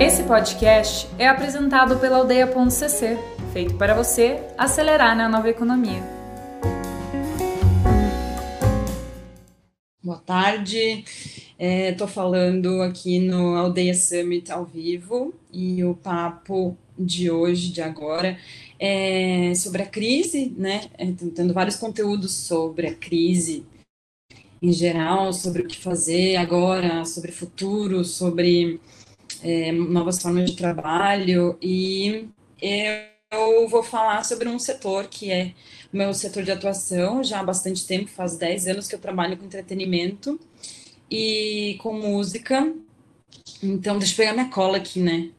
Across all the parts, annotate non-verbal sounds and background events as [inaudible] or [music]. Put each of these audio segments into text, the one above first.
Esse podcast é apresentado pela Aldeia.cc, feito para você acelerar na nova economia. Boa tarde, estou é, falando aqui no Aldeia Summit ao vivo e o papo de hoje, de agora, é sobre a crise, né? Estou tendo vários conteúdos sobre a crise em geral, sobre o que fazer agora, sobre futuro, sobre é, novas formas de trabalho, e eu vou falar sobre um setor que é o meu setor de atuação já há bastante tempo, faz 10 anos que eu trabalho com entretenimento e com música. Então, deixa eu pegar minha cola aqui, né?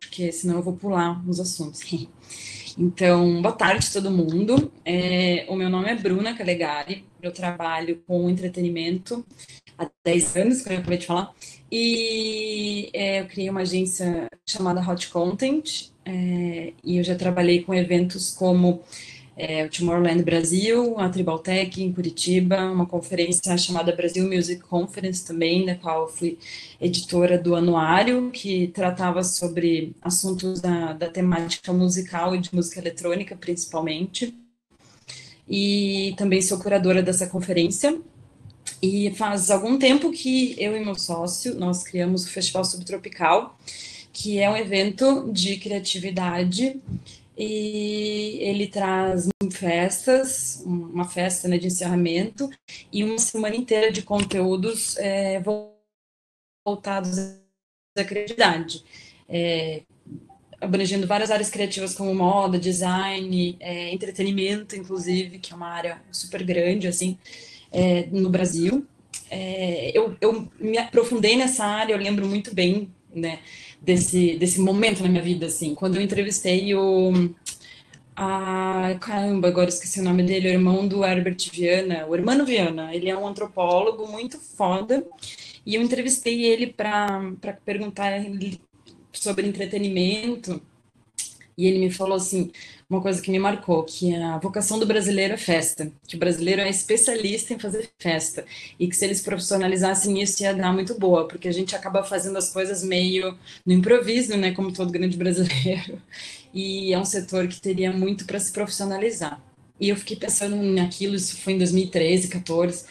Porque senão eu vou pular os assuntos. [laughs] Então, boa tarde todo mundo. É, o meu nome é Bruna Calegari, eu trabalho com entretenimento há 10 anos, como eu acabei de falar, e é, eu criei uma agência chamada Hot Content, é, e eu já trabalhei com eventos como é, o Tomorrowland Brasil, a Tribaltech em Curitiba, uma conferência chamada Brasil Music Conference também, da qual fui editora do anuário, que tratava sobre assuntos da, da temática musical e de música eletrônica, principalmente. E também sou curadora dessa conferência. E faz algum tempo que eu e meu sócio, nós criamos o Festival Subtropical, que é um evento de criatividade. E ele traz festas, uma festa né, de encerramento e uma semana inteira de conteúdos é, voltados à criatividade, é, abrangendo várias áreas criativas como moda, design, é, entretenimento, inclusive, que é uma área super grande assim é, no Brasil. É, eu, eu me aprofundei nessa área, eu lembro muito bem, né? desse, desse momento na minha vida, assim. Quando eu entrevistei o. Ah, caramba, agora esqueci o nome dele, o irmão do Herbert Viana, o Hermano Viana. Ele é um antropólogo muito foda. E eu entrevistei ele para perguntar sobre entretenimento. E ele me falou assim: uma coisa que me marcou, que a vocação do brasileiro é festa, que o brasileiro é especialista em fazer festa, e que se eles profissionalizassem isso ia dar muito boa, porque a gente acaba fazendo as coisas meio no improviso, né, como todo grande brasileiro, e é um setor que teria muito para se profissionalizar. E eu fiquei pensando naquilo, isso foi em 2013, 14,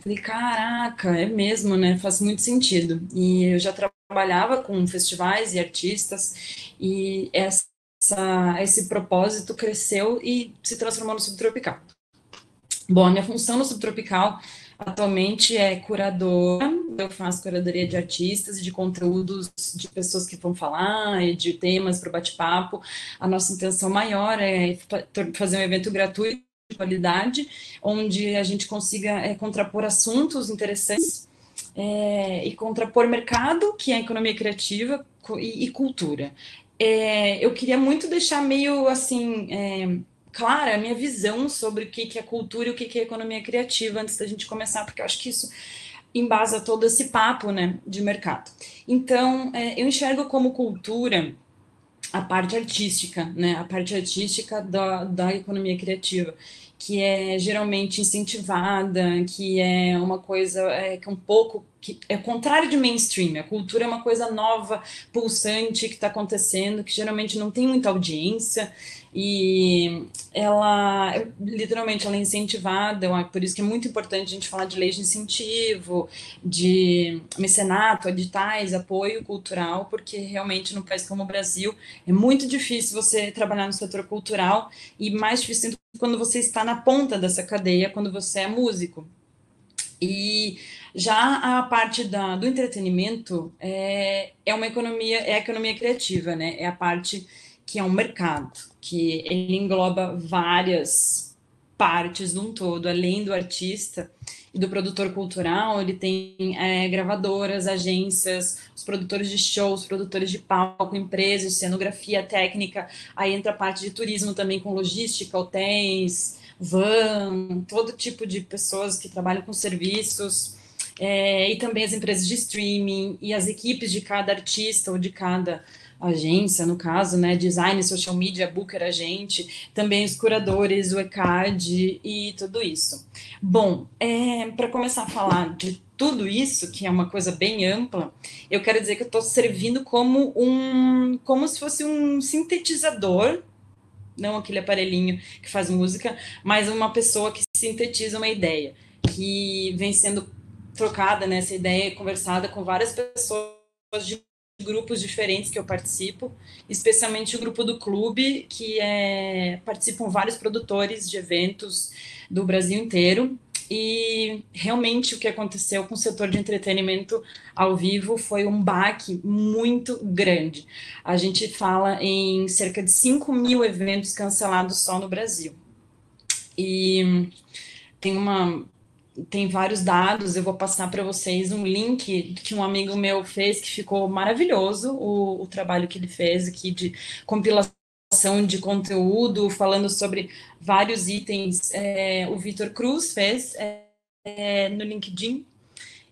falei, caraca, é mesmo, né, faz muito sentido. E eu já trabalhava com festivais e artistas, e essa essa, esse propósito cresceu e se transformou no subtropical. Bom, a minha função no subtropical atualmente é curadora, eu faço curadoria de artistas de conteúdos de pessoas que vão falar e de temas para o bate-papo. A nossa intenção maior é fazer um evento gratuito de qualidade, onde a gente consiga é, contrapor assuntos interessantes é, e contrapor mercado, que é a economia criativa, e, e cultura é, eu queria muito deixar meio assim é, clara a minha visão sobre o que, que é cultura e o que, que é economia criativa antes da gente começar, porque eu acho que isso embasa todo esse papo né, de mercado. Então, é, eu enxergo como cultura a parte artística, né, a parte artística da, da economia criativa que é geralmente incentivada, que é uma coisa é, que é um pouco que é contrário de mainstream. A cultura é uma coisa nova, pulsante que está acontecendo, que geralmente não tem muita audiência e ela literalmente ela é incentivada, por isso que é muito importante a gente falar de leis de incentivo, de mecenato, editais, apoio cultural, porque realmente no país como o Brasil é muito difícil você trabalhar no setor cultural e mais difícil quando você está na ponta dessa cadeia, quando você é músico. E já a parte da, do entretenimento é, é uma economia, é a economia criativa, né? É a parte que é um mercado, que ele engloba várias partes num todo, além do artista e do produtor cultural, ele tem é, gravadoras, agências, os produtores de shows, produtores de palco, empresas, cenografia técnica, aí entra a parte de turismo também com logística, hotéis, van, todo tipo de pessoas que trabalham com serviços, é, e também as empresas de streaming e as equipes de cada artista ou de cada agência, no caso, né, design, social media, booker, agente, também os curadores, o ECAD e tudo isso. Bom, é, para começar a falar de tudo isso, que é uma coisa bem ampla, eu quero dizer que eu estou servindo como um, como se fosse um sintetizador, não aquele aparelhinho que faz música, mas uma pessoa que sintetiza uma ideia, que vem sendo trocada nessa né, ideia, conversada com várias pessoas de grupos diferentes que eu participo, especialmente o grupo do clube, que é, participam vários produtores de eventos do Brasil inteiro. E realmente o que aconteceu com o setor de entretenimento ao vivo foi um baque muito grande. A gente fala em cerca de 5 mil eventos cancelados só no Brasil. E tem uma tem vários dados, eu vou passar para vocês um link que um amigo meu fez, que ficou maravilhoso, o, o trabalho que ele fez aqui de compilação de conteúdo, falando sobre vários itens. É, o Vitor Cruz fez é, é, no LinkedIn.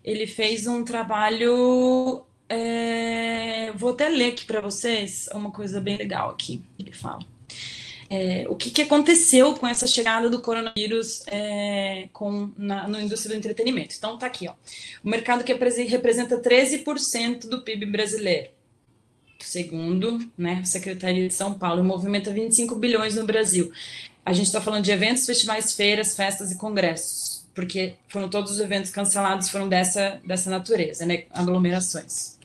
Ele fez um trabalho. É, vou até ler aqui para vocês uma coisa bem legal aqui. Ele fala é, o que, que, aconteceu com essa chegada do coronavírus é, com, na, indústria do entretenimento. Então, tá aqui, ó. O mercado que representa 13% do PIB brasileiro. Segundo né, a Secretaria de São Paulo, movimenta 25 bilhões no Brasil. A gente está falando de eventos, festivais, feiras, festas e congressos, porque foram todos os eventos cancelados, foram dessa, dessa natureza, né, aglomerações.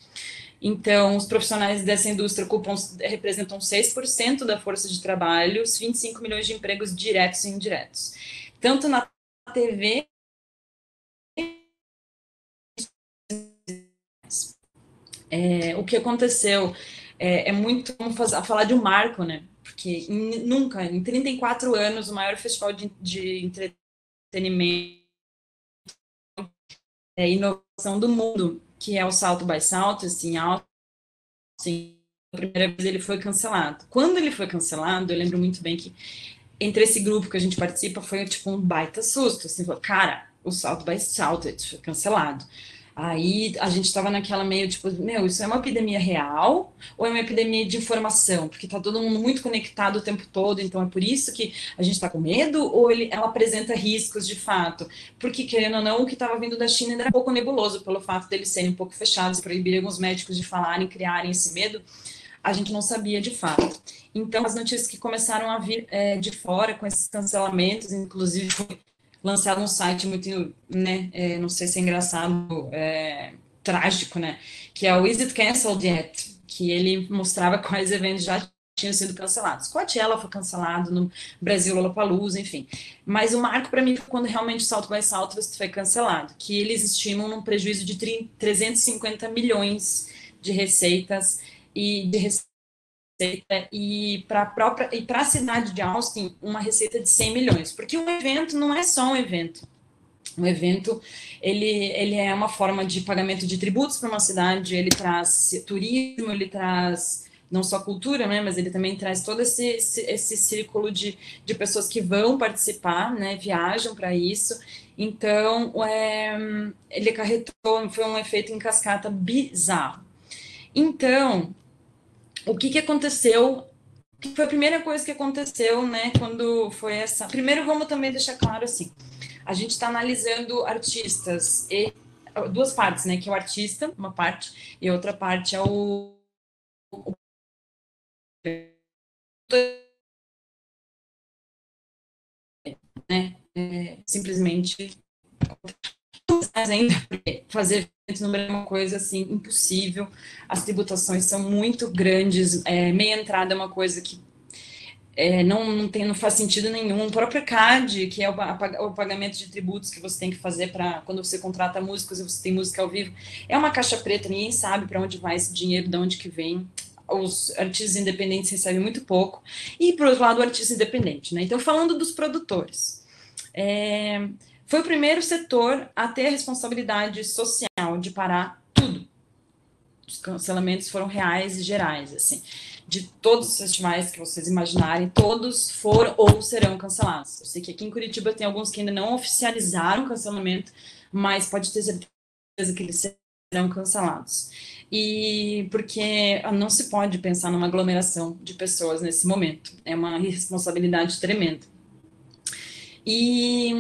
Então, os profissionais dessa indústria ocupam, representam 6% da força de trabalho, 25 milhões de empregos diretos e indiretos. Tanto na TV é, o que aconteceu é, é muito vamos falar de um marco, né? Porque em, nunca, em 34 anos, o maior festival de, de entretenimento é inovação do mundo que é o salto by salto, assim, alto, assim, a primeira vez ele foi cancelado. Quando ele foi cancelado, eu lembro muito bem que entre esse grupo que a gente participa foi tipo um baita susto, assim, cara, o salto by salto foi cancelado. Aí a gente estava naquela meio tipo, meu, isso é uma epidemia real ou é uma epidemia de informação? Porque está todo mundo muito conectado o tempo todo, então é por isso que a gente está com medo ou ele, ela apresenta riscos de fato? Porque, querendo ou não, o que estava vindo da China era um pouco nebuloso pelo fato deles serem um pouco fechados, proibir alguns médicos de falarem, criarem esse medo, a gente não sabia de fato. Então, as notícias que começaram a vir é, de fora com esses cancelamentos, inclusive lançado um site muito, né, é, não sei se é engraçado, é, trágico, né, que é o Is It Cancelled Yet? Que ele mostrava [laughs] quais eventos já tinham sido cancelados. Coachella foi cancelado no Brasil, Lollapalooza, enfim. Mas o marco para mim foi quando realmente Salto by Southwest foi cancelado, que eles estimam um prejuízo de 350 milhões de receitas e de receitas receita e para a própria e para a cidade de Austin uma receita de 100 milhões, porque um evento não é só um evento. Um evento ele, ele é uma forma de pagamento de tributos para uma cidade, ele traz turismo, ele traz não só cultura, né, mas ele também traz todo esse, esse, esse círculo de, de pessoas que vão participar, né, viajam para isso. Então, é, ele acarretou, foi um efeito em cascata bizarro. Então, o que, que aconteceu que foi a primeira coisa que aconteceu, né, quando foi essa. Primeiro, vamos também deixar claro assim: a gente está analisando artistas e duas partes, né, que é o artista, uma parte, e outra parte é o. Né, é, simplesmente ainda fazer no Brasil é uma coisa assim impossível. As tributações são muito grandes. É, meia entrada é uma coisa que é, não, não, tem, não faz sentido nenhum. O próprio CAD, que é o, o pagamento de tributos que você tem que fazer para quando você contrata músicos e você tem música ao vivo, é uma caixa preta, ninguém sabe para onde vai esse dinheiro, de onde que vem. Os artistas independentes recebem muito pouco. E, por outro lado, o artista independente. Né? Então, falando dos produtores. É, foi o primeiro setor a ter a responsabilidade social de parar tudo. Os cancelamentos foram reais e gerais, assim. De todos os festivais que vocês imaginarem, todos foram ou serão cancelados. Eu sei que aqui em Curitiba tem alguns que ainda não oficializaram o cancelamento, mas pode ter certeza que eles serão cancelados. E porque não se pode pensar numa aglomeração de pessoas nesse momento. É uma responsabilidade tremenda. E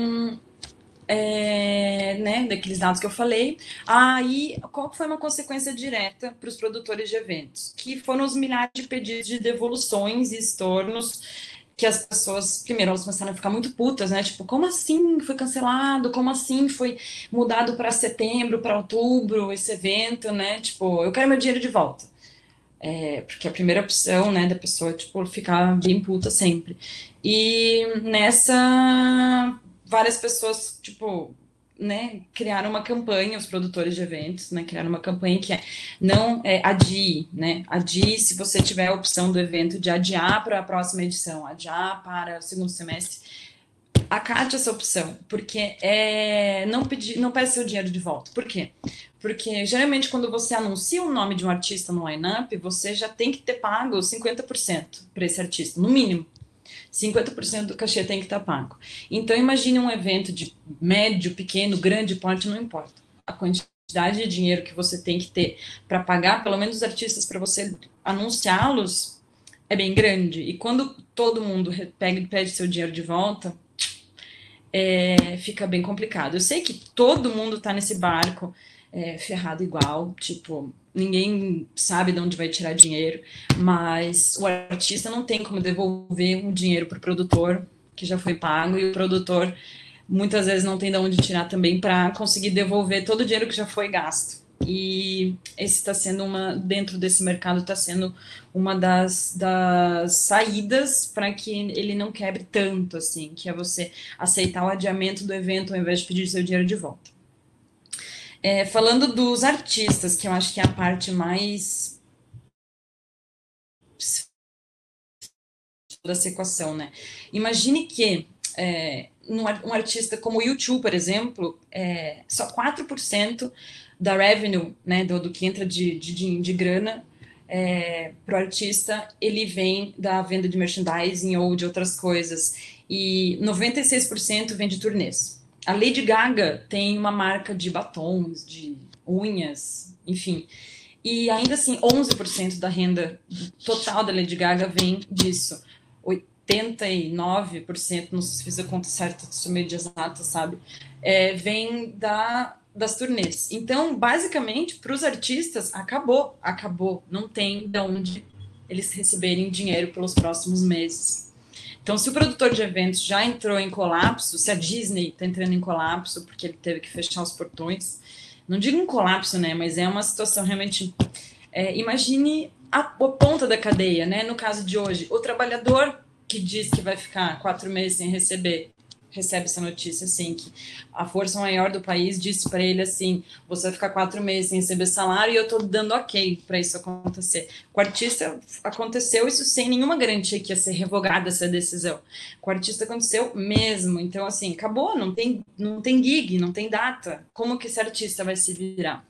é, né, daqueles dados que eu falei. Aí, qual foi uma consequência direta para os produtores de eventos? Que foram os milhares de pedidos de devoluções e estornos que as pessoas, primeiro, elas começaram a ficar muito putas, né? Tipo, como assim foi cancelado? Como assim foi mudado para setembro, para outubro, esse evento, né? Tipo, eu quero meu dinheiro de volta. É, porque a primeira opção, né, da pessoa, tipo, ficar bem puta sempre. E nessa, várias pessoas, tipo, né, criaram uma campanha, os produtores de eventos, né, criaram uma campanha que é não é, adie, né, adie se você tiver a opção do evento de adiar para a próxima edição, adiar para o segundo semestre, acate essa opção, porque é, não pedir, não peça seu dinheiro de volta. Por quê? Porque geralmente quando você anuncia o nome de um artista no line-up, você já tem que ter pago 50% para esse artista, no mínimo. 50% do cachê tem que estar pago. Então, imagine um evento de médio, pequeno, grande porte, não importa. A quantidade de dinheiro que você tem que ter para pagar, pelo menos os artistas, para você anunciá-los, é bem grande. E quando todo mundo pega pede seu dinheiro de volta, é, fica bem complicado. Eu sei que todo mundo está nesse barco é, ferrado igual, tipo, ninguém sabe de onde vai tirar dinheiro, mas o artista não tem como devolver um dinheiro para o produtor que já foi pago e o produtor muitas vezes não tem de onde tirar também para conseguir devolver todo o dinheiro que já foi gasto. E esse está sendo uma, dentro desse mercado, está sendo uma das, das saídas para que ele não quebre tanto, assim, que é você aceitar o adiamento do evento ao invés de pedir seu dinheiro de volta. É, falando dos artistas, que eu acho que é a parte mais dessa equação, né? Imagine que é, um artista como o YouTube, por exemplo, é, só 4% da revenue, né, do, do que entra de, de, de grana é, para o artista, ele vem da venda de merchandising ou de outras coisas. E 96% vem de turnês. A Lady Gaga tem uma marca de batons, de unhas, enfim. E ainda assim, 11% da renda total da Lady Gaga vem disso. 89%, não sei se fiz a conta certa, sou meio de exata, sabe? É, vem da, das turnês. Então, basicamente, para os artistas, acabou, acabou. Não tem de onde eles receberem dinheiro pelos próximos meses. Então, se o produtor de eventos já entrou em colapso, se a Disney está entrando em colapso porque ele teve que fechar os portões, não digo um colapso, né? Mas é uma situação realmente. É, imagine a, a ponta da cadeia, né? No caso de hoje, o trabalhador que diz que vai ficar quatro meses sem receber recebe essa notícia assim que a força maior do país disse para ele assim você vai ficar quatro meses sem receber salário e eu estou dando ok para isso acontecer. Com o artista aconteceu isso sem nenhuma garantia que ia ser revogada essa decisão. Com o artista aconteceu mesmo. Então assim acabou não tem não tem gig não tem data. Como que esse artista vai se virar?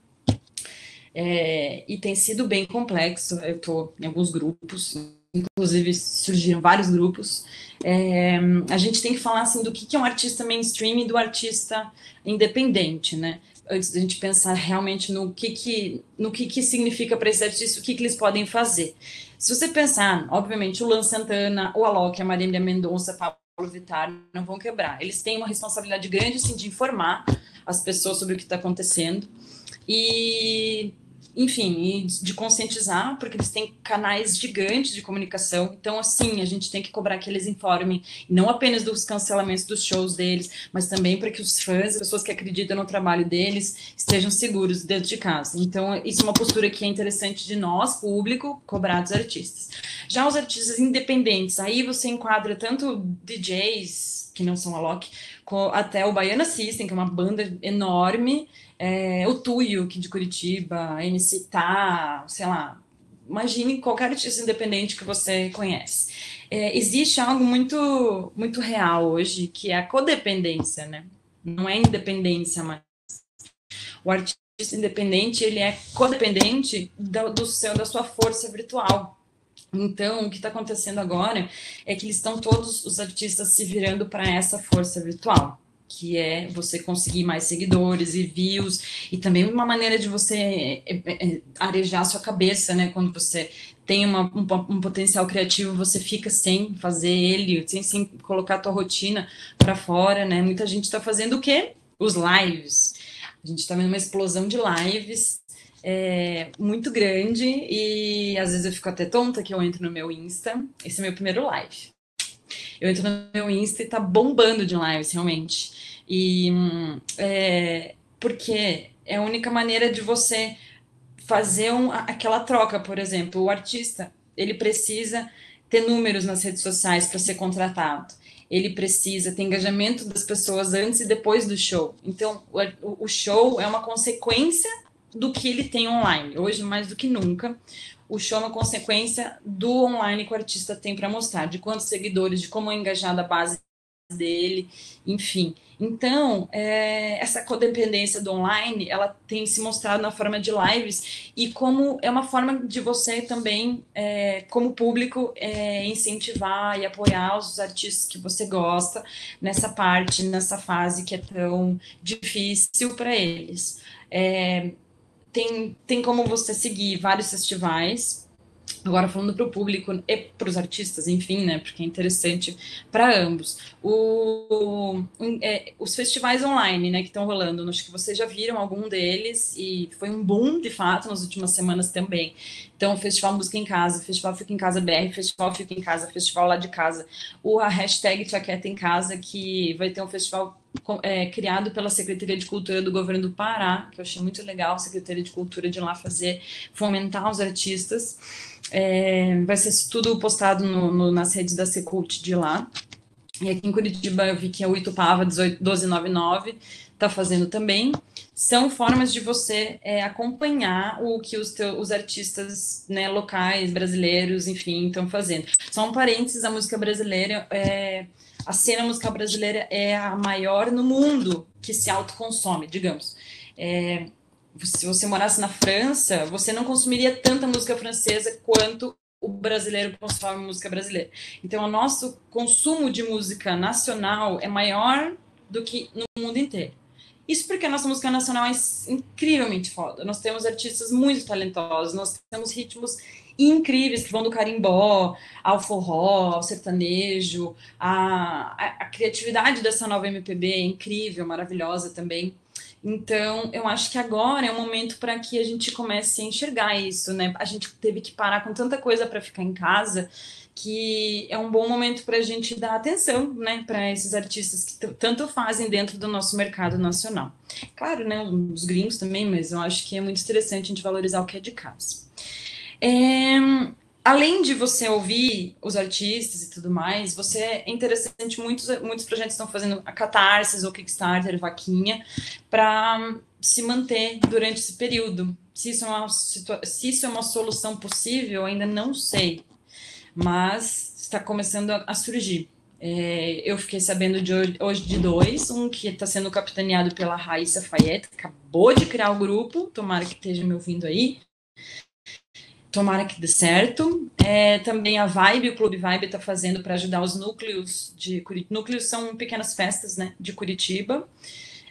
É, e tem sido bem complexo. Eu estou em alguns grupos inclusive surgiram vários grupos. É, a gente tem que falar assim do que, é um artista mainstream e do artista independente, né? Antes da gente pensar realmente no que, que, no que, que significa para esse artista, o que, que eles podem fazer. Se você pensar, obviamente, o Lan Santana, o Alok, a Marília Mendonça, Pablo Vittar não vão quebrar. Eles têm uma responsabilidade grande, assim, de informar as pessoas sobre o que está acontecendo. E enfim, de conscientizar, porque eles têm canais gigantes de comunicação. Então, assim, a gente tem que cobrar que eles informem, não apenas dos cancelamentos dos shows deles, mas também para que os fãs, as pessoas que acreditam no trabalho deles, estejam seguros dentro de casa. Então, isso é uma postura que é interessante de nós, público, cobrar dos artistas. Já os artistas independentes, aí você enquadra tanto DJs, que não são a Loki, até o Baiana System, que é uma banda enorme, é, o Tuyo, que de Curitiba, MC Tá, sei lá, imagine qualquer artista independente que você conhece. É, existe algo muito, muito real hoje, que é a codependência, né? Não é independência mais. O artista independente, ele é codependente do, do seu, da sua força virtual. Então, o que está acontecendo agora é que eles estão todos os artistas se virando para essa força virtual que é você conseguir mais seguidores e views, e também uma maneira de você é, é, é, arejar sua cabeça, né? Quando você tem uma, um, um, potencial criativo, você fica sem fazer ele, sem, sem colocar a tua rotina para fora, né? Muita gente está fazendo o quê? Os lives. A gente está vendo uma explosão de lives é, muito grande e às vezes eu fico até tonta que eu entro no meu Insta. Esse é meu primeiro live. Eu entro no meu Insta e tá bombando de lives, realmente. E é, porque é a única maneira de você fazer um, aquela troca, por exemplo, o artista, ele precisa ter números nas redes sociais para ser contratado. Ele precisa ter engajamento das pessoas antes e depois do show. Então, o, o show é uma consequência do que ele tem online. Hoje, mais do que nunca, o show é uma consequência do online que o artista tem para mostrar, de quantos seguidores, de como é engajada a base dele, enfim. Então, é, essa codependência do online, ela tem se mostrado na forma de lives e como é uma forma de você também, é, como público, é, incentivar e apoiar os artistas que você gosta nessa parte, nessa fase que é tão difícil para eles. Tem, tem como você seguir vários festivais. Agora, falando para o público e para os artistas, enfim, né? Porque é interessante para ambos. O, é, os festivais online, né, que estão rolando, acho que vocês já viram algum deles e foi um boom, de fato, nas últimas semanas também. Então, Festival Música em Casa, Festival Fica em Casa BR, Festival Fica em Casa, Festival Lá de Casa, o a hashtag Tiaqueta em Casa, que vai ter um festival é, criado pela Secretaria de Cultura do Governo do Pará, que eu achei muito legal, a Secretaria de Cultura de lá fazer, fomentar os artistas. É, vai ser tudo postado no, no, nas redes da Secult de lá. E aqui em Curitiba eu vi que a Uitupava 1299 está fazendo também. São formas de você é, acompanhar o que os, os artistas né, locais, brasileiros, enfim, estão fazendo. Só um parênteses, a música brasileira é a cena musical brasileira é a maior no mundo que se autoconsome, digamos. É, se você morasse na França, você não consumiria tanta música francesa quanto o brasileiro consome música brasileira. Então, o nosso consumo de música nacional é maior do que no mundo inteiro. Isso porque a nossa música nacional é incrivelmente foda. Nós temos artistas muito talentosos, nós temos ritmos incríveis que vão do carimbó ao forró, ao sertanejo. A, a, a criatividade dessa nova MPB é incrível, maravilhosa também. Então, eu acho que agora é o momento para que a gente comece a enxergar isso, né? A gente teve que parar com tanta coisa para ficar em casa que é um bom momento para a gente dar atenção, né, para esses artistas que tanto fazem dentro do nosso mercado nacional. Claro, né, os gringos também, mas eu acho que é muito interessante a gente valorizar o que é de casa. É, além de você ouvir os artistas e tudo mais, você é interessante, muitos, muitos projetos estão fazendo a catarses ou Kickstarter, vaquinha, para se manter durante esse período. Se isso, é uma, se isso é uma solução possível, ainda não sei, mas está começando a, a surgir. É, eu fiquei sabendo de hoje, hoje de dois, um que está sendo capitaneado pela Raíssa Fayette, acabou de criar o grupo, tomara que esteja me ouvindo aí, Tomara que dê certo. É, também a Vibe, o Clube Vibe está fazendo para ajudar os núcleos de Curitiba. Núcleos são pequenas festas né, de Curitiba.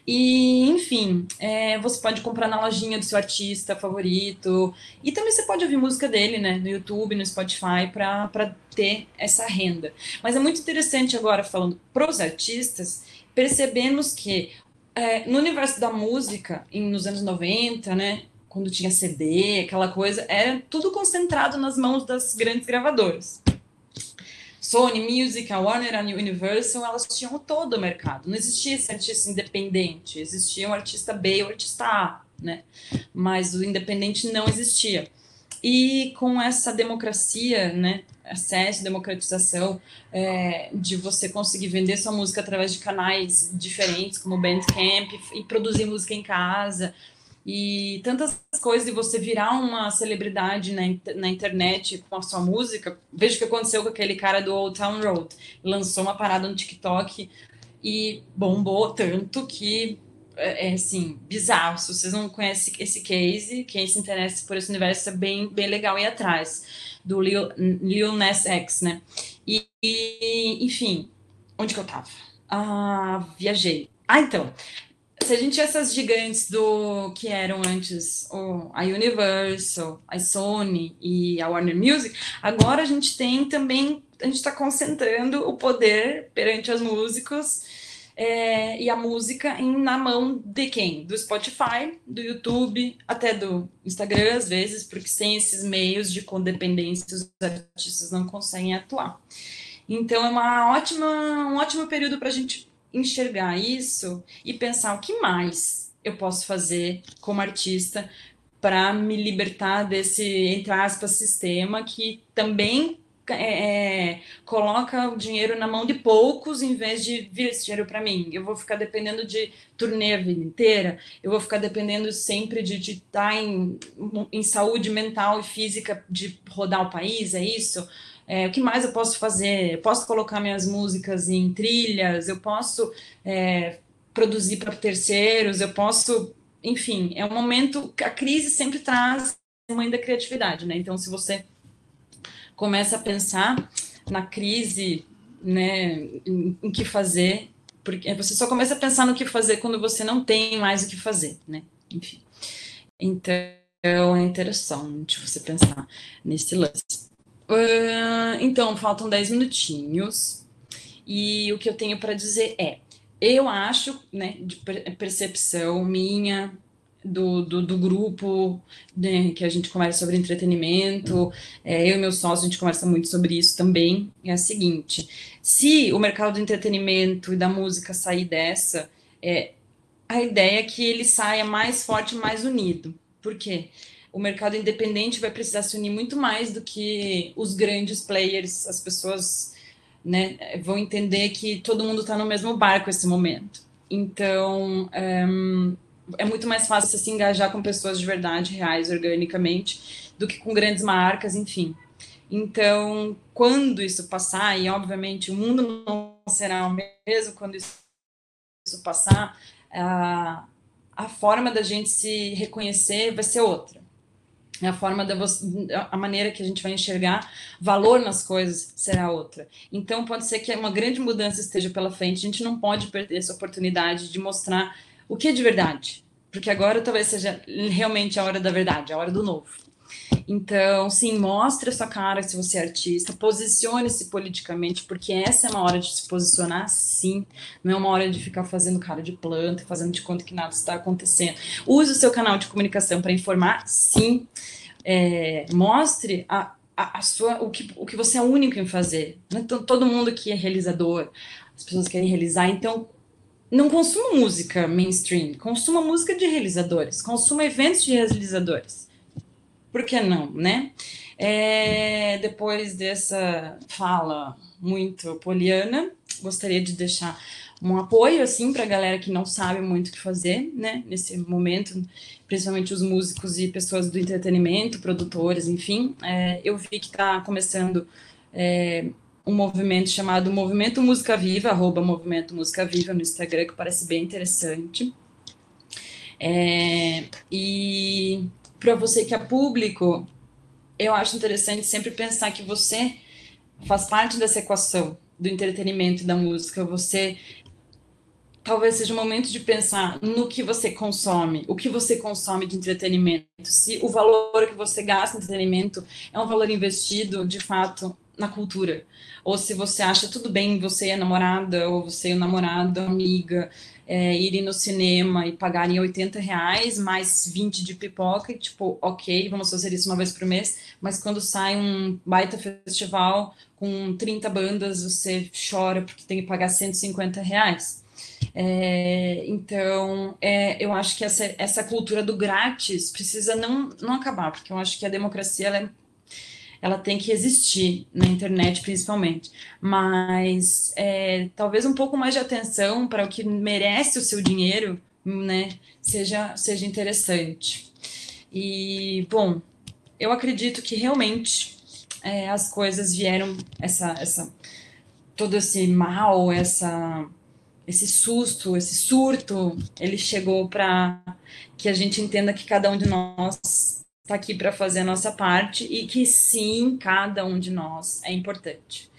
E, enfim, é, você pode comprar na lojinha do seu artista favorito. E também você pode ouvir música dele, né? No YouTube, no Spotify, para ter essa renda. Mas é muito interessante agora, falando para os artistas, percebemos que é, no universo da música, em, nos anos 90, né? Quando tinha CD, aquela coisa, era tudo concentrado nas mãos das grandes gravadoras. Sony Music, a Warner, a Universal, elas tinham todo o mercado. Não existia esse artista independente, existia um artista B e o um artista A, né? Mas o independente não existia. E com essa democracia, né, acesso, democratização, é, de você conseguir vender sua música através de canais diferentes, como Bandcamp, e produzir música em casa, e tantas coisas de você virar uma celebridade na, na internet com a sua música. Veja o que aconteceu com aquele cara do Old Town Road. Lançou uma parada no TikTok e bombou tanto que é, é assim, bizarro. Se vocês não conhecem esse case, quem se interessa por esse universo é bem, bem legal ir atrás do Lil, Lil Nas X, né? E, e enfim, onde que eu tava? Ah, viajei Ah, então, se a gente tinha essas gigantes do que eram antes o, a Universal, a Sony e a Warner Music, agora a gente tem também, a gente está concentrando o poder perante os músicos é, e a música em, na mão de quem? Do Spotify, do YouTube, até do Instagram, às vezes, porque sem esses meios de codependência os artistas não conseguem atuar. Então é uma ótima, um ótimo período para a gente enxergar isso e pensar o que mais eu posso fazer como artista para me libertar desse, entre aspas, sistema que também é, é, coloca o dinheiro na mão de poucos em vez de vir esse dinheiro para mim. Eu vou ficar dependendo de turnê a vida inteira, eu vou ficar dependendo sempre de estar tá em, em saúde mental e física de rodar o país, é isso? É, o que mais eu posso fazer? Eu posso colocar minhas músicas em trilhas, eu posso é, produzir para terceiros, eu posso. Enfim, é um momento. A crise sempre traz mãe da criatividade, né? Então, se você começa a pensar na crise, né, em, em que fazer, porque você só começa a pensar no que fazer quando você não tem mais o que fazer, né? Enfim. Então, é interessante você pensar nesse lance. Então, faltam 10 minutinhos. E o que eu tenho para dizer é: eu acho, né, de percepção minha, do, do, do grupo, né, que a gente conversa sobre entretenimento, é, eu e meu sócio, a gente conversa muito sobre isso também. É a seguinte: se o mercado do entretenimento e da música sair dessa, é, a ideia é que ele saia mais forte, mais unido. Por quê? O mercado independente vai precisar se unir muito mais do que os grandes players, as pessoas né, vão entender que todo mundo está no mesmo barco nesse momento. Então, é, é muito mais fácil se engajar com pessoas de verdade, reais, organicamente, do que com grandes marcas, enfim. Então, quando isso passar, e obviamente o mundo não será o mesmo quando isso passar, a, a forma da gente se reconhecer vai ser outra a forma da a maneira que a gente vai enxergar valor nas coisas será outra. Então pode ser que uma grande mudança esteja pela frente. A gente não pode perder essa oportunidade de mostrar o que é de verdade, porque agora talvez seja realmente a hora da verdade, a hora do novo. Então, sim, mostre a sua cara se você é artista, posicione-se politicamente, porque essa é uma hora de se posicionar, sim. Não é uma hora de ficar fazendo cara de planta, fazendo de conta que nada está acontecendo. Use o seu canal de comunicação para informar, sim. É, mostre a, a, a, sua, o, que, o que você é único em fazer. É todo mundo que é realizador, as pessoas querem realizar, então não consuma música mainstream, consuma música de realizadores, consuma eventos de realizadores por que não, né? É, depois dessa fala muito poliana, gostaria de deixar um apoio assim para a galera que não sabe muito o que fazer, né? Nesse momento, principalmente os músicos e pessoas do entretenimento, produtores, enfim. É, eu vi que está começando é, um movimento chamado Movimento Música Viva, arroba Movimento Música Viva no Instagram, que parece bem interessante. É, e para você que é público, eu acho interessante sempre pensar que você faz parte dessa equação do entretenimento e da música. Você talvez seja o momento de pensar no que você consome, o que você consome de entretenimento, se o valor que você gasta em entretenimento é um valor investido de fato na cultura, ou se você acha tudo bem você é namorada, ou você é namorado, amiga, é, irem no cinema e pagarem 80 reais mais 20 de pipoca, e tipo, ok, vamos fazer isso uma vez por mês, mas quando sai um baita festival com 30 bandas, você chora porque tem que pagar 150 reais. É, então, é, eu acho que essa, essa cultura do grátis precisa não, não acabar, porque eu acho que a democracia ela é ela tem que existir na internet principalmente, mas é, talvez um pouco mais de atenção para o que merece o seu dinheiro, né, seja, seja interessante. E, bom, eu acredito que realmente é, as coisas vieram, essa, essa, todo esse mal, essa, esse susto, esse surto, ele chegou para que a gente entenda que cada um de nós está aqui para fazer a nossa parte e que sim, cada um de nós é importante.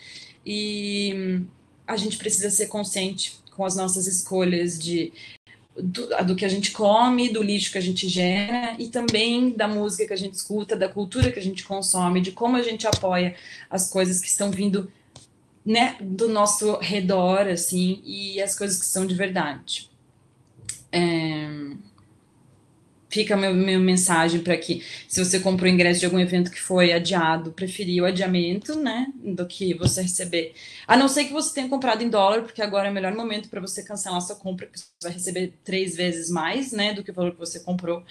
E a gente precisa ser consciente com as nossas escolhas de do, do, que a gente come, do lixo que a gente gera e também da música que a gente escuta, da cultura que a gente consome, de como a gente apoia as coisas que estão vindo né, do nosso redor, assim, e as coisas que são de verdade. É fica a minha, mensagem para que, se você comprou ingresso de algum evento que foi adiado, preferir o adiamento, né, do que você receber. A não ser que você tenha comprado em dólar, porque agora é o melhor momento para você cancelar sua compra, porque você vai receber três vezes mais, né, do que o valor que você comprou.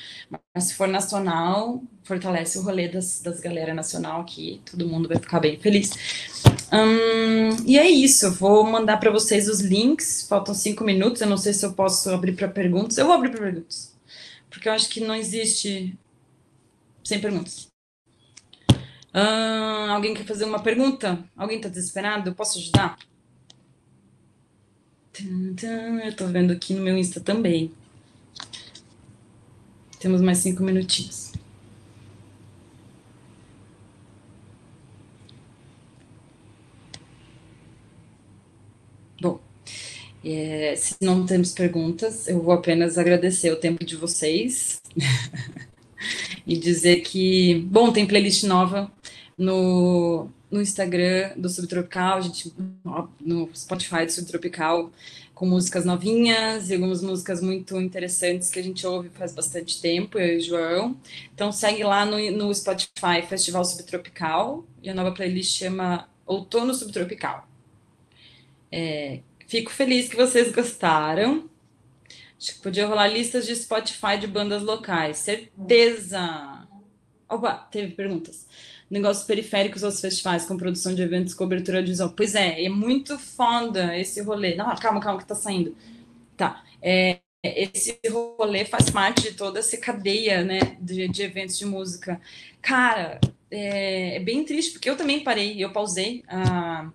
Mas se for nacional, fortalece o rolê das, das galera nacional aqui, todo mundo vai ficar bem feliz. Hum, e é isso, eu vou mandar para vocês os links, faltam cinco minutos, eu não sei se eu posso abrir para perguntas, eu vou abrir para perguntas porque eu acho que não existe sem perguntas. Alguém quer fazer uma pergunta? Alguém está desesperado? Eu posso ajudar? Eu estou vendo aqui no meu Insta também. Temos mais cinco minutinhos. Bom, é, se não temos perguntas, eu vou apenas agradecer o tempo de vocês [laughs] e dizer que, bom, tem playlist nova no, no Instagram do Subtropical, a gente, no Spotify do Subtropical, com músicas novinhas e algumas músicas muito interessantes que a gente ouve faz bastante tempo, eu e o João. Então segue lá no, no Spotify Festival Subtropical e a nova playlist chama Outono Subtropical. É, Fico feliz que vocês gostaram. Acho que podia rolar listas de Spotify de bandas locais. Certeza! Opa, teve perguntas. Negócios periféricos aos festivais, com produção de eventos, cobertura de visual. Pois é, é muito foda esse rolê. Não, calma, calma, que tá saindo. Tá. É, esse rolê faz parte de toda essa cadeia, né, de, de eventos de música. Cara, é, é, bem triste, porque eu também parei, eu pausei a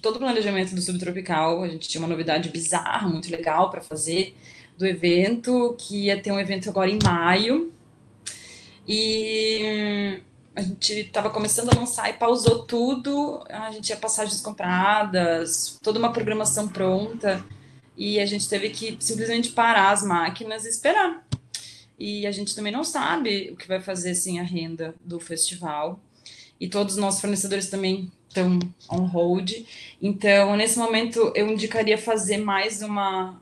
todo o planejamento do Subtropical, a gente tinha uma novidade bizarra, muito legal para fazer do evento, que ia ter um evento agora em maio. E a gente estava começando a lançar e pausou tudo. A gente tinha passagens compradas, toda uma programação pronta. E a gente teve que simplesmente parar as máquinas e esperar. E a gente também não sabe o que vai fazer sem a renda do festival. E todos os nossos fornecedores também estão on hold. Então, nesse momento, eu indicaria fazer mais uma.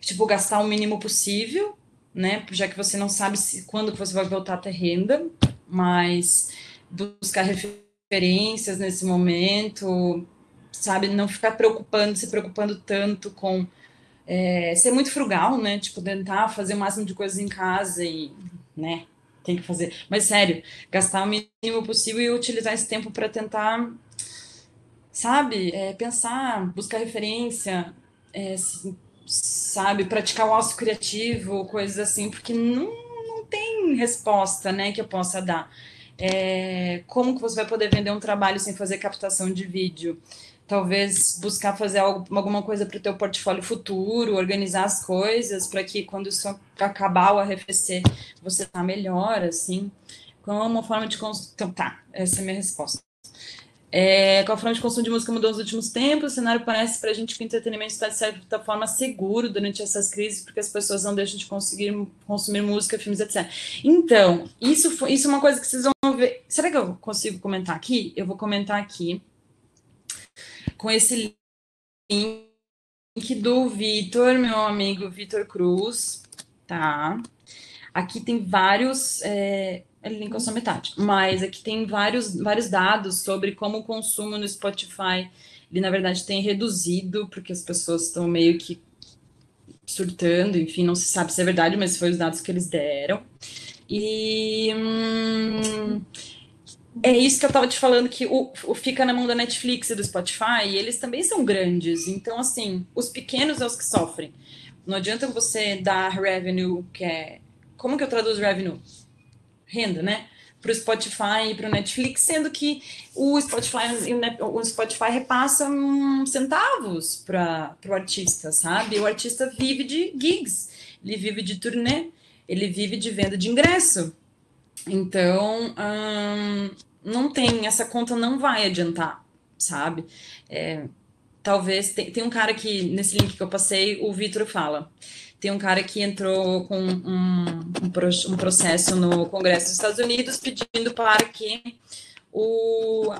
Tipo, gastar o mínimo possível, né? Já que você não sabe se, quando você vai voltar a ter renda, mas buscar referências nesse momento, sabe? Não ficar preocupando, se preocupando tanto com. É, ser muito frugal, né? Tipo, tentar fazer o máximo de coisas em casa e, né? Tem que fazer. Mas sério, gastar o mínimo possível e utilizar esse tempo para tentar sabe? É, pensar, buscar referência, é, sabe? Praticar o ócio criativo, coisas assim, porque não, não tem resposta, né, que eu possa dar. É, como que você vai poder vender um trabalho sem fazer captação de vídeo? Talvez buscar fazer alguma coisa para o teu portfólio futuro, organizar as coisas para que quando isso acabar ou arrefecer, você tá melhor, assim. Como uma forma de... Então, tá, essa é a minha resposta. É, com a forma de consumo de música mudou nos últimos tempos, o cenário parece para a gente que o entretenimento está, de certa forma, seguro durante essas crises, porque as pessoas não deixam de conseguir consumir música, filmes, etc. Então, isso, foi, isso é uma coisa que vocês vão ver. Será que eu consigo comentar aqui? Eu vou comentar aqui com esse link do Vitor, meu amigo Vitor Cruz, tá? Aqui tem vários. É, ele linkou só metade. Mas aqui tem vários, vários dados sobre como o consumo no Spotify, ele na verdade tem reduzido, porque as pessoas estão meio que surtando, enfim, não se sabe se é verdade, mas foi os dados que eles deram. E hum, é isso que eu estava te falando, que o, o, fica na mão da Netflix e do Spotify, e eles também são grandes. Então, assim, os pequenos é os que sofrem. Não adianta você dar revenue, que é. Como que eu traduzo revenue? Renda, né? Para o Spotify e para o Netflix, sendo que o Spotify, o Spotify repassa centavos para o artista, sabe? O artista vive de gigs, ele vive de turnê, ele vive de venda de ingresso. Então, hum, não tem, essa conta não vai adiantar, sabe? É, talvez tem, tem um cara que nesse link que eu passei, o Vitor fala. Tem um cara que entrou com um, um, um processo no Congresso dos Estados Unidos pedindo para que o,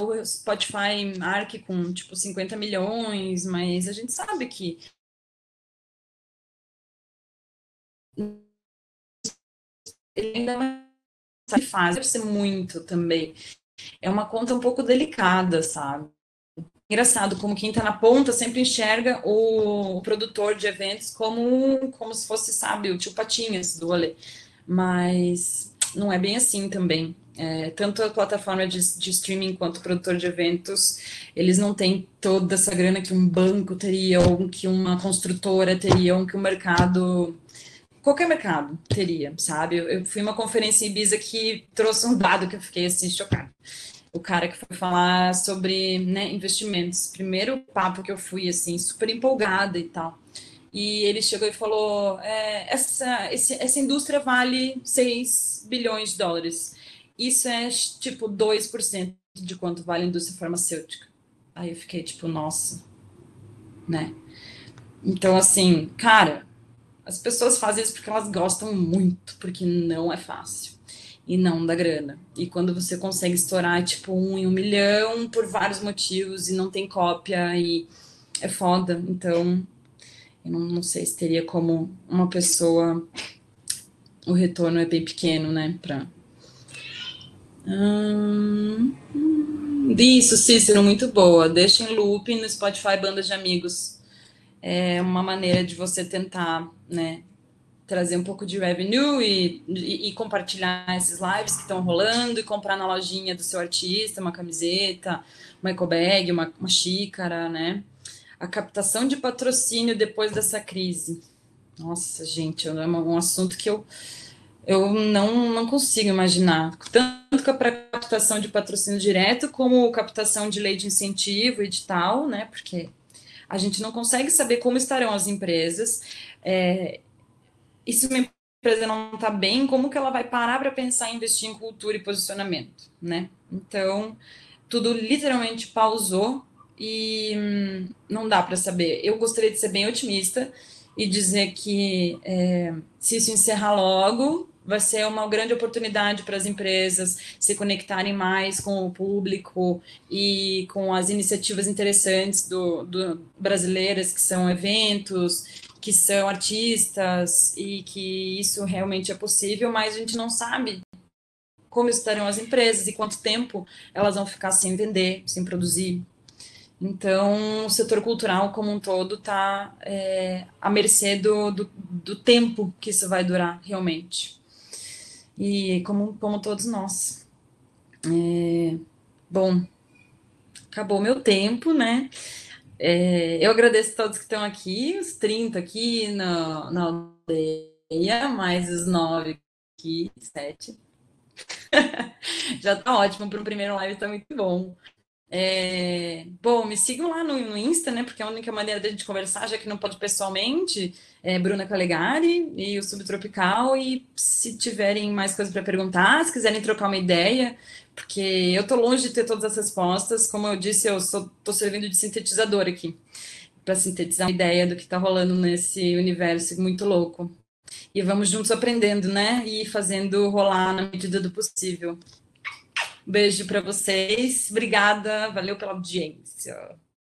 o Spotify marque com tipo 50 milhões, mas a gente sabe que ele ainda não faz, deve ser muito também. É uma conta um pouco delicada, sabe? Engraçado como quem está na ponta sempre enxerga o, produtor de eventos como, como se fosse, sabe, o tio Patinhas do Olê. Mas não é bem assim também. É, tanto a plataforma de, de, streaming quanto o produtor de eventos, eles não têm toda essa grana que um banco teria, ou que uma construtora teria, ou que o mercado qualquer mercado teria, sabe? Eu, eu fui uma conferência Ibiza que trouxe um dado que eu fiquei assim chocada. O cara que foi falar sobre né, investimentos. Primeiro papo que eu fui assim super empolgada e tal. E ele chegou e falou: é, essa, esse, essa indústria vale 6 bilhões de dólares. Isso é tipo 2% de quanto vale a indústria farmacêutica. Aí eu fiquei tipo, nossa, né? Então, assim, cara, as pessoas fazem isso porque elas gostam muito, porque não é fácil. E não dá grana. E quando você consegue estourar, tipo, um em um milhão por vários motivos e não tem cópia e é foda. Então, eu não, não sei se teria como uma pessoa. O retorno é bem pequeno, né? Pra... Hum, isso, Cícero, muito boa. Deixa em loop no Spotify Bandas de Amigos é uma maneira de você tentar, né, trazer um pouco de revenue e, e, e compartilhar esses lives que estão rolando e comprar na lojinha do seu artista uma camiseta, uma eco bag, uma, uma xícara, né? A captação de patrocínio depois dessa crise. Nossa, gente, é um assunto que eu, eu não, não consigo imaginar. Tanto para captação de patrocínio direto, como captação de lei de incentivo e de tal, né? Porque a gente não consegue saber como estarão as empresas. É, e se uma empresa não está bem, como que ela vai parar para pensar em investir em cultura e posicionamento, né? Então, tudo literalmente pausou e hum, não dá para saber. Eu gostaria de ser bem otimista e dizer que é, se isso encerrar logo, vai ser uma grande oportunidade para as empresas se conectarem mais com o público e com as iniciativas interessantes do, do brasileiras, que são eventos, que são artistas, e que isso realmente é possível, mas a gente não sabe como estarão as empresas e quanto tempo elas vão ficar sem vender, sem produzir. Então, o setor cultural como um todo está é, à mercê do, do, do tempo que isso vai durar realmente e como, como todos nós. É, bom, acabou meu tempo, né? É, eu agradeço a todos que estão aqui, os 30 aqui na, na aldeia, mais os 9 aqui, 7. [laughs] Já tá ótimo para o primeiro live, tá muito bom. É, bom, me sigam lá no, no, Insta, né? Porque é a única maneira da gente conversar, já que não pode pessoalmente, é Bruna Calegari e o Subtropical. E se tiverem mais coisas para perguntar, se quiserem trocar uma ideia, porque eu tô longe de ter todas as respostas. Como eu disse, eu tô servindo de sintetizador aqui, para sintetizar uma ideia do que está rolando nesse universo muito louco. E vamos juntos aprendendo, né? E fazendo rolar na medida do possível. Beijo para vocês. Obrigada. Valeu pela audiência.